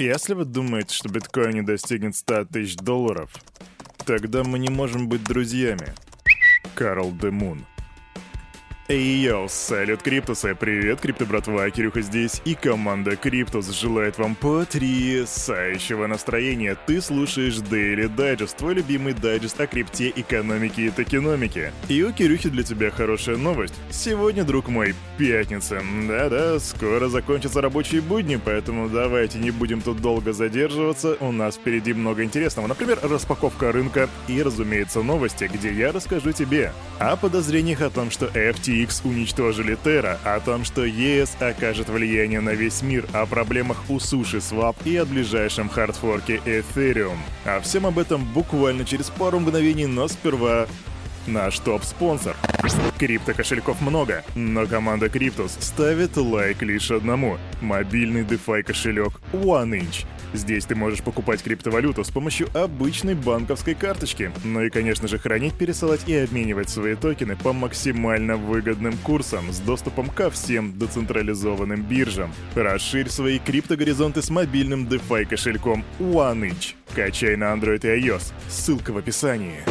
Если вы думаете, что биткоин не достигнет 100 тысяч долларов, тогда мы не можем быть друзьями. Карл The Moon. Йоу, салют, Криптусы, привет, Крипто братва, Кирюха здесь, и команда Криптус желает вам потрясающего настроения. Ты слушаешь Daily Digest, твой любимый дайджест о крипте, экономике и токеномике. И у Кирюхи для тебя хорошая новость. Сегодня, друг мой, пятница. Да-да, скоро закончатся рабочие будни, поэтому давайте не будем тут долго задерживаться, у нас впереди много интересного. Например, распаковка рынка и, разумеется, новости, где я расскажу тебе о подозрениях о том, что FT FTX уничтожили Terra, о том, что ЕС окажет влияние на весь мир, о проблемах у суши Swap и о ближайшем хардфорке Ethereum. О всем об этом буквально через пару мгновений, но сперва наш топ-спонсор. Крипто-кошельков много, но команда Cryptos ставит лайк лишь одному — мобильный DeFi кошелек OneInch — Здесь ты можешь покупать криптовалюту с помощью обычной банковской карточки, ну и, конечно же, хранить, пересылать и обменивать свои токены по максимально выгодным курсам с доступом ко всем децентрализованным биржам. Расширь свои криптогоризонты с мобильным DeFi кошельком OneInch. Качай на Android и iOS. Ссылка в описании.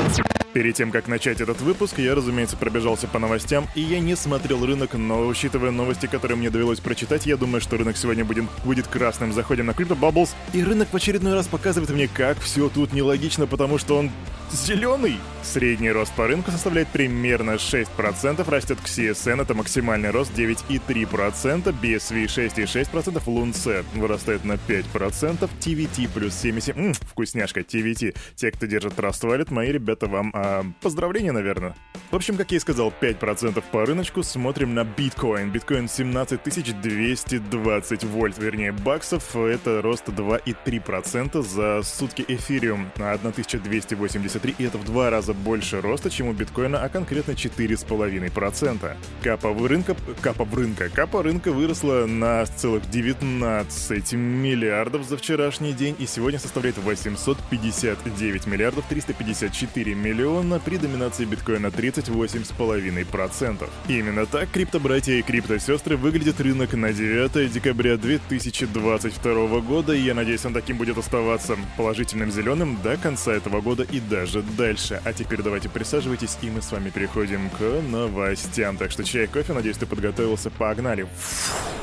Перед тем, как начать этот выпуск, я, разумеется, пробежался по новостям, и я не смотрел рынок, но учитывая новости, которые мне довелось прочитать, я думаю, что рынок сегодня будет, будет красным. Заходим на Crypto Bubbles, и рынок в очередной раз показывает мне, как все тут нелогично, потому что он зеленый. Средний рост по рынку составляет примерно 6%, растет CSN, это максимальный рост 9,3%, BSV 6,6%, LUNCET вырастает на 5%, TVT плюс 70%, Ммм, вкусняшка, TVT. Те, кто держит Trust Wallet, мои ребята, вам а, поздравления, наверное. В общем, как я и сказал, 5% по рыночку, смотрим на биткоин. Биткоин 17220 вольт, вернее, баксов, это рост 2,3% за сутки эфириум на 1280 173, и это в два раза больше роста, чем у биткоина, а конкретно 4,5%. Капа рынка, капа рынка, капа рынка выросла на целых 19 миллиардов за вчерашний день и сегодня составляет 859 миллиардов 354 миллиона при доминации биткоина 38,5%. Именно так криптобратья и криптосестры выглядит рынок на 9 декабря 2022 года, и я надеюсь, он таким будет оставаться положительным зеленым до конца этого года и даже даже дальше. А теперь давайте присаживайтесь, и мы с вами переходим к новостям. Так что чай, кофе, надеюсь, ты подготовился. Погнали! Фу.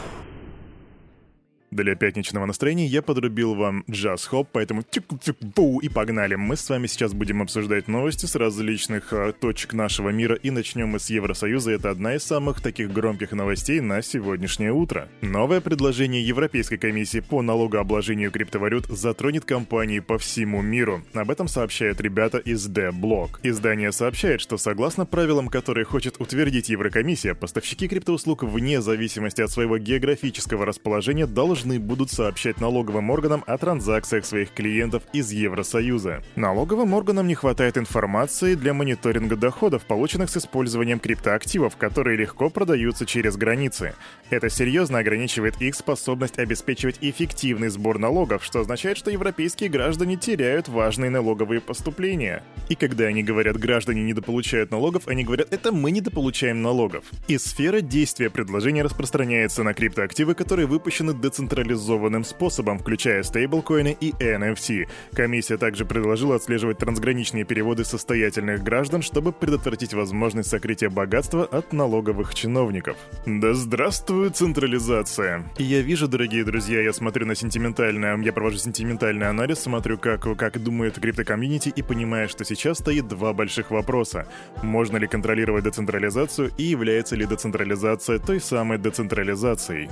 Для пятничного настроения я подрубил вам джаз-хоп, поэтому тюк-тюк-бу и погнали. Мы с вами сейчас будем обсуждать новости с различных э, точек нашего мира и начнем мы с Евросоюза. Это одна из самых таких громких новостей на сегодняшнее утро. Новое предложение Европейской комиссии по налогообложению криптовалют затронет компании по всему миру. Об этом сообщают ребята из D-Block. Издание сообщает, что согласно правилам, которые хочет утвердить Еврокомиссия, поставщики криптоуслуг вне зависимости от своего географического расположения должны должны будут сообщать налоговым органам о транзакциях своих клиентов из Евросоюза. Налоговым органам не хватает информации для мониторинга доходов, полученных с использованием криптоактивов, которые легко продаются через границы. Это серьезно ограничивает их способность обеспечивать эффективный сбор налогов, что означает, что европейские граждане теряют важные налоговые поступления. И когда они говорят «граждане недополучают налогов», они говорят «это мы недополучаем налогов». И сфера действия предложения распространяется на криптоактивы, которые выпущены децентрализованно децентрализованным способом, включая стейблкоины и NFT. Комиссия также предложила отслеживать трансграничные переводы состоятельных граждан, чтобы предотвратить возможность сокрытия богатства от налоговых чиновников. Да здравствует централизация! И я вижу, дорогие друзья, я смотрю на сентиментальное, я провожу сентиментальный анализ, смотрю, как, как думает криптокомьюнити и понимаю, что сейчас стоит два больших вопроса. Можно ли контролировать децентрализацию и является ли децентрализация той самой децентрализацией?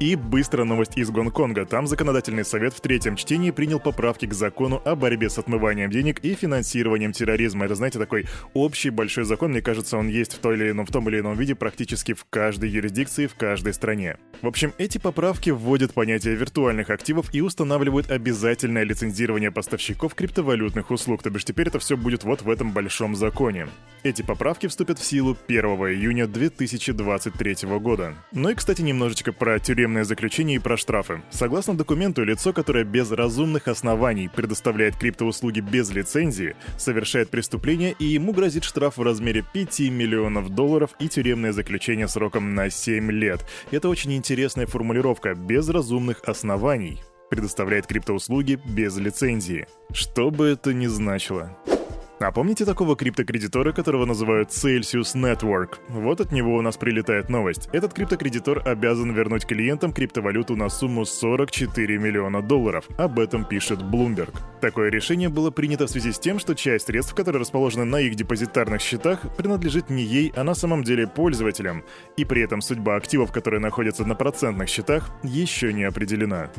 И быстрая новость из Гонконга. Там законодательный совет в третьем чтении принял поправки к закону о борьбе с отмыванием денег и финансированием терроризма. Это, знаете, такой общий большой закон. Мне кажется, он есть в, той или ином, в том или ином виде практически в каждой юрисдикции, в каждой стране. В общем, эти поправки вводят понятие виртуальных активов и устанавливают обязательное лицензирование поставщиков криптовалютных услуг. То бишь теперь это все будет вот в этом большом законе. Эти поправки вступят в силу 1 июня 2023 года. Ну и, кстати, немножечко про тюремные тюремное заключение и про штрафы. Согласно документу, лицо, которое без разумных оснований предоставляет криптоуслуги без лицензии, совершает преступление и ему грозит штраф в размере 5 миллионов долларов и тюремное заключение сроком на 7 лет. Это очень интересная формулировка «без разумных оснований». предоставляет криптоуслуги без лицензии. Что бы это ни значило. А помните такого криптокредитора, которого называют Celsius Network? Вот от него у нас прилетает новость. Этот криптокредитор обязан вернуть клиентам криптовалюту на сумму 44 миллиона долларов. Об этом пишет Bloomberg. Такое решение было принято в связи с тем, что часть средств, которые расположены на их депозитарных счетах, принадлежит не ей, а на самом деле пользователям. И при этом судьба активов, которые находятся на процентных счетах, еще не определена.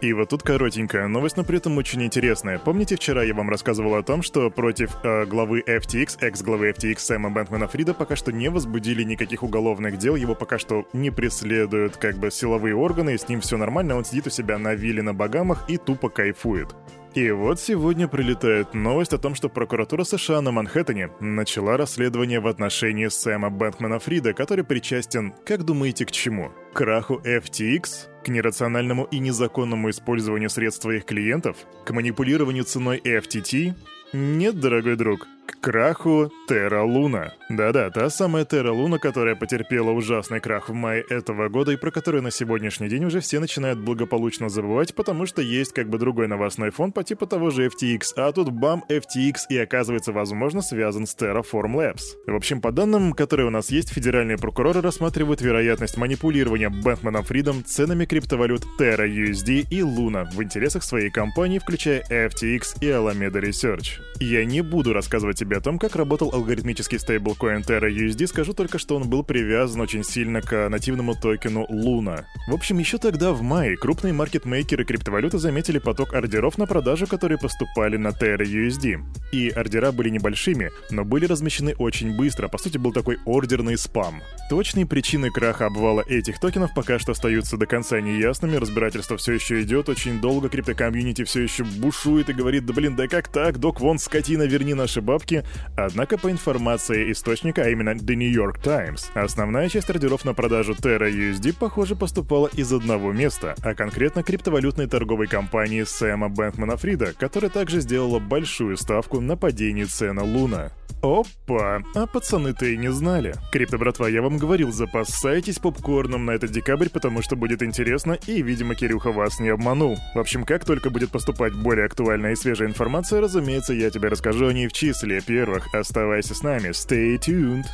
И вот тут коротенькая новость, но при этом очень интересная. Помните, вчера я вам рассказывал о том, что против э, главы FTX, экс-главы FTX Сэма Бэнкмана Фрида пока что не возбудили никаких уголовных дел, его пока что не преследуют как бы силовые органы, и с ним все нормально, он сидит у себя на вилле на Багамах и тупо кайфует. И вот сегодня прилетает новость о том, что прокуратура США на Манхэттене начала расследование в отношении Сэма Бэнкмана Фрида, который причастен, как думаете, к чему? К краху FTX? К нерациональному и незаконному использованию средств своих клиентов? К манипулированию ценой FTT? Нет, дорогой друг, к краху Терра Луна. Да-да, та самая Терра Луна, которая потерпела ужасный крах в мае этого года и про которую на сегодняшний день уже все начинают благополучно забывать, потому что есть как бы другой новостной фон по типу того же FTX, а тут бам, FTX и оказывается, возможно, связан с Terraform Labs. В общем, по данным, которые у нас есть, федеральные прокуроры рассматривают вероятность манипулирования Бэнкманом Фридом ценами криптовалют Terra USD и Luna в интересах своей компании, включая FTX и Alameda Research. Я не буду рассказывать тебе о том, как работал алгоритмический стейблкоин Terra USD, скажу только, что он был привязан очень сильно к нативному токену Luna. В общем, еще тогда, в мае, крупные маркетмейкеры криптовалюты заметили поток ордеров на продажу, которые поступали на Terra USD. И ордера были небольшими, но были размещены очень быстро, по сути был такой ордерный спам. Точные причины краха обвала этих токенов пока что остаются до конца неясными, разбирательство все еще идет, очень долго криптокомьюнити все еще бушует и говорит, да блин, да как так, До Квон, скотина, верни наши бабки, однако по информации источника, а именно The New York Times, основная часть ордеров на продажу Terra USD, похоже, поступала из одного места, а конкретно криптовалютной торговой компании Сэма Бэнкмана Фрида, которая также сделала большую ставку на падение цены Луна. Опа, а пацаны-то и не знали. Крипто, братва, я вам говорил, запасайтесь попкорном на этот декабрь, потому что будет интересно, и, видимо, Кирюха вас не обманул. В общем, как только будет поступать более актуальная и свежая информация, разумеется, я тебе расскажу о ней в числе первых. Оставайся с нами, stay tuned.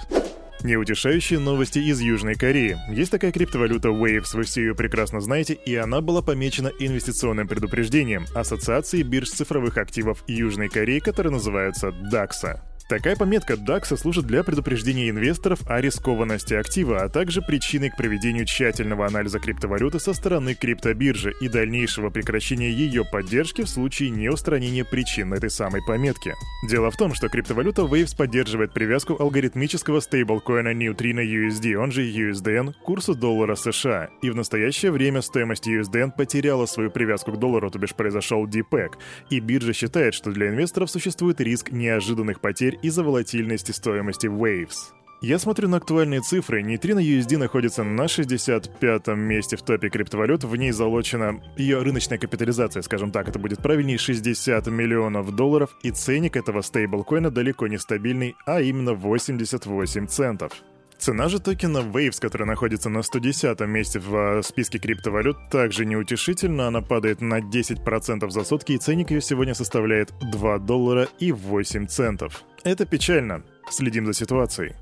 Неутешающие новости из Южной Кореи. Есть такая криптовалюта Waves, вы все ее прекрасно знаете, и она была помечена инвестиционным предупреждением Ассоциации бирж цифровых активов Южной Кореи, которая называется DAXA. Такая пометка DAX служит для предупреждения инвесторов о рискованности актива, а также причиной к проведению тщательного анализа криптовалюты со стороны криптобиржи и дальнейшего прекращения ее поддержки в случае неустранения причин этой самой пометки. Дело в том, что криптовалюта Waves поддерживает привязку алгоритмического стейблкоина Neutrino USD, он же USDN, к курсу доллара США, и в настоящее время стоимость USDN потеряла свою привязку к доллару, то бишь произошел дипэк, и биржа считает, что для инвесторов существует риск неожиданных потерь из-за волатильности стоимости Waves. Я смотрю на актуальные цифры. Нейтрино USD находится на 65-м месте в топе криптовалют. В ней залочена ее рыночная капитализация, скажем так, это будет правильнее 60 миллионов долларов, и ценник этого стейблкоина далеко не стабильный, а именно 88 центов. Цена же токена Waves, который находится на 110 месте в э, списке криптовалют, также неутешительна. Она падает на 10% за сутки, и ценник ее сегодня составляет 2 доллара и 8 центов. Это печально. Следим за ситуацией.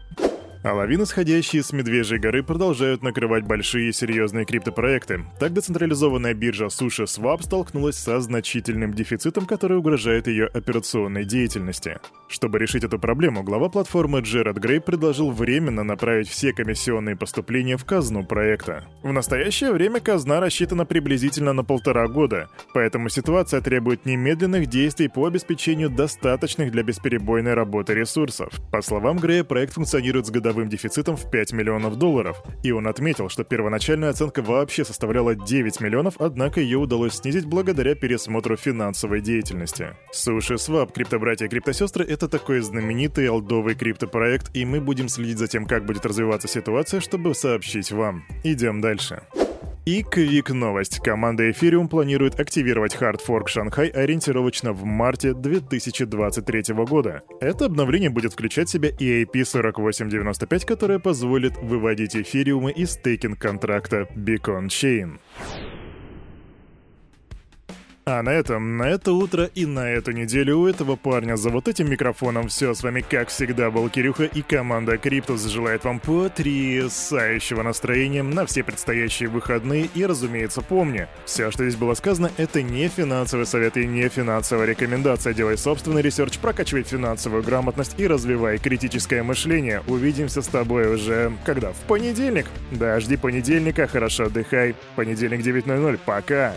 А лавины, сходящие с Медвежьей горы, продолжают накрывать большие серьезные криптопроекты. Так децентрализованная биржа Sushi Swap столкнулась со значительным дефицитом, который угрожает ее операционной деятельности. Чтобы решить эту проблему, глава платформы Джеред Грей предложил временно направить все комиссионные поступления в казну проекта. В настоящее время казна рассчитана приблизительно на полтора года, поэтому ситуация требует немедленных действий по обеспечению достаточных для бесперебойной работы ресурсов. По словам Грея, проект функционирует с годовым годовым дефицитом в 5 миллионов долларов, и он отметил, что первоначальная оценка вообще составляла 9 миллионов, однако ее удалось снизить благодаря пересмотру финансовой деятельности. Суши Swap, криптобратья и криптосестры — это такой знаменитый алдовый криптопроект, и мы будем следить за тем, как будет развиваться ситуация, чтобы сообщить вам. Идем дальше. И квик новость. Команда Ethereum планирует активировать хардфорк Шанхай ориентировочно в марте 2023 года. Это обновление будет включать в себя EAP4895, которое позволит выводить эфириумы из стейкинг контракта Beacon Chain. А на этом, на это утро и на эту неделю у этого парня за вот этим микрофоном все. С вами, как всегда, был Кирюха и команда Криптус желает вам потрясающего настроения на все предстоящие выходные. И, разумеется, помни, все, что здесь было сказано, это не финансовый совет и не финансовая рекомендация. Делай собственный research, прокачивай финансовую грамотность и развивай критическое мышление. Увидимся с тобой уже, когда? В понедельник? Да, жди понедельника, хорошо отдыхай. Понедельник 9.00, пока!